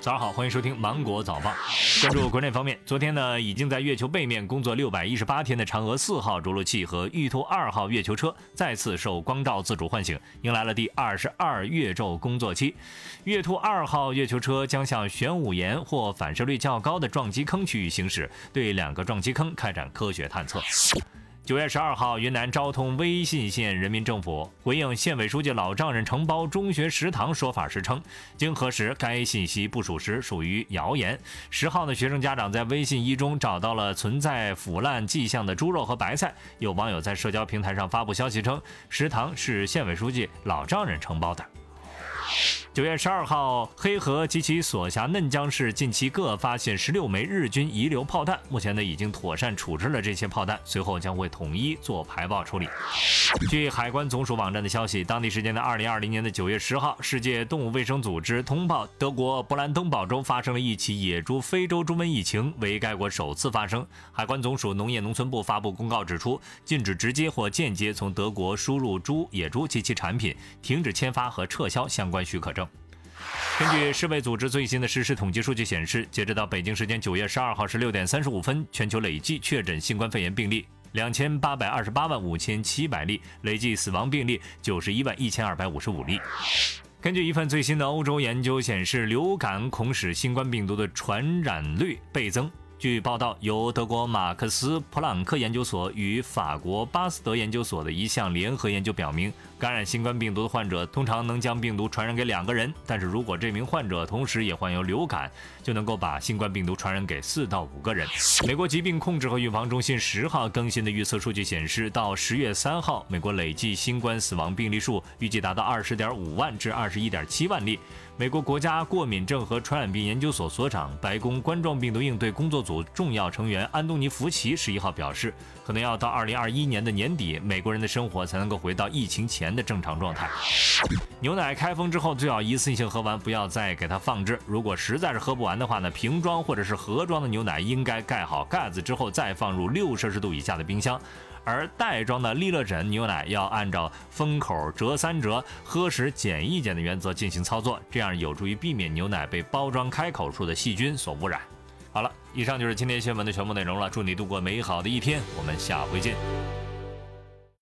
早上好，欢迎收听芒果早报。关注国内方面，昨天呢，已经在月球背面工作六百一十八天的嫦娥四号着陆器和玉兔二号月球车再次受光照自主唤醒，迎来了第二十二月昼工作期。月兔二号月球车将向玄武岩或反射率较高的撞击坑区域行驶，对两个撞击坑开展科学探测。九月十二号，云南昭通威信县人民政府回应县委书记老丈人承包中学食堂说法时称，经核实，该信息不属实，属于谣言。十号呢，学生家长在微信一中找到了存在腐烂迹象的猪肉和白菜，有网友在社交平台上发布消息称，食堂是县委书记老丈人承包的。九月十二号，黑河及其所辖嫩江市近期各发现十六枚日军遗留炮弹，目前呢已经妥善处置了这些炮弹，随后将会统一做排爆处理。据海关总署网站的消息，当地时间的二零二零年的九月十号，世界动物卫生组织通报，德国勃兰登堡州发生了一起野猪非洲猪瘟疫情，为该国首次发生。海关总署农业农村部发布公告指出，禁止直接或间接从德国输入猪、野猪及其产品，停止签发和撤销相关许可证。根据世卫组织最新的实时统计数据显示，截止到北京时间九月十二号十六点三十五分，全球累计确诊新冠肺炎病例两千八百二十八万五千七百例，累计死亡病例九十一万一千二百五十五例。根据一份最新的欧洲研究显示，流感恐使新冠病毒的传染率倍增。据报道，由德国马克思普朗克研究所与法国巴斯德研究所的一项联合研究表明，感染新冠病毒的患者通常能将病毒传染给两个人，但是如果这名患者同时也患有流感，就能够把新冠病毒传染给四到五个人。美国疾病控制和预防中心十号更新的预测数据显示，到十月三号，美国累计新冠死亡病例数预计达到二十点五万至二十一点七万例。美国国家过敏症和传染病研究所所长、白宫冠状病毒应对工作组重要成员安东尼·福奇十一号表示，可能要到二零二一年的年底，美国人的生活才能够回到疫情前的正常状态。牛奶开封之后，最好一次性喝完，不要再给它放置。如果实在是喝不完的话呢，瓶装或者是盒装的牛奶应该盖好盖子之后，再放入六摄氏度以下的冰箱。而袋装的利乐枕牛奶要按照封口折三折、喝时减一减的原则进行操作，这样有助于避免牛奶被包装开口处的细菌所污染。好了，以上就是今天新闻的全部内容了。祝你度过美好的一天，我们下回见。